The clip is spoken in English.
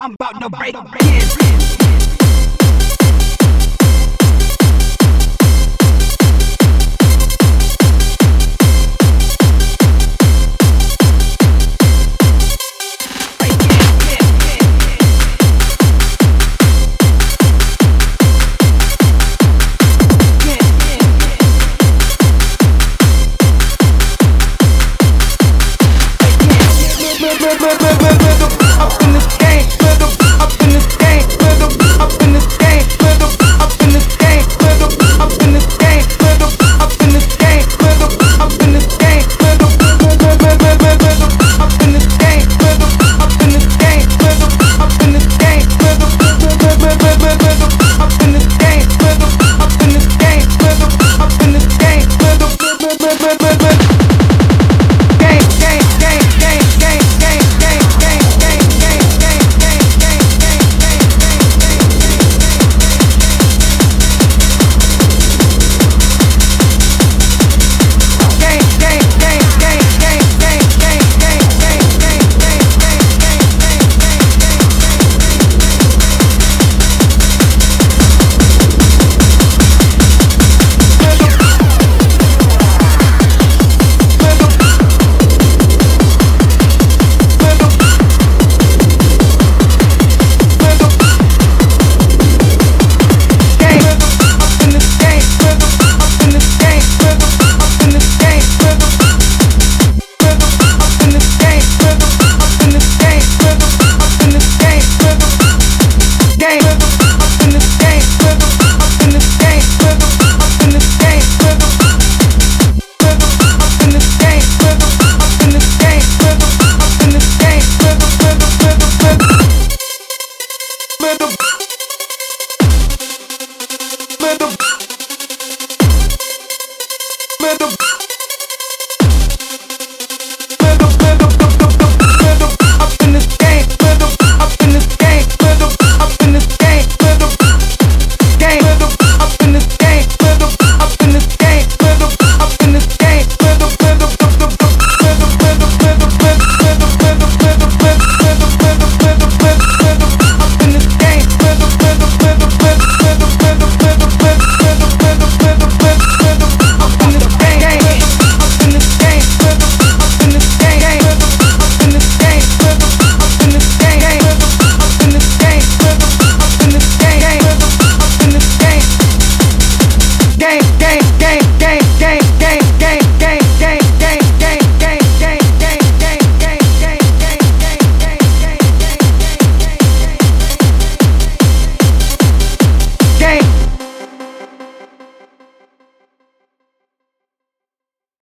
I'm about to break in. game, game, game, game.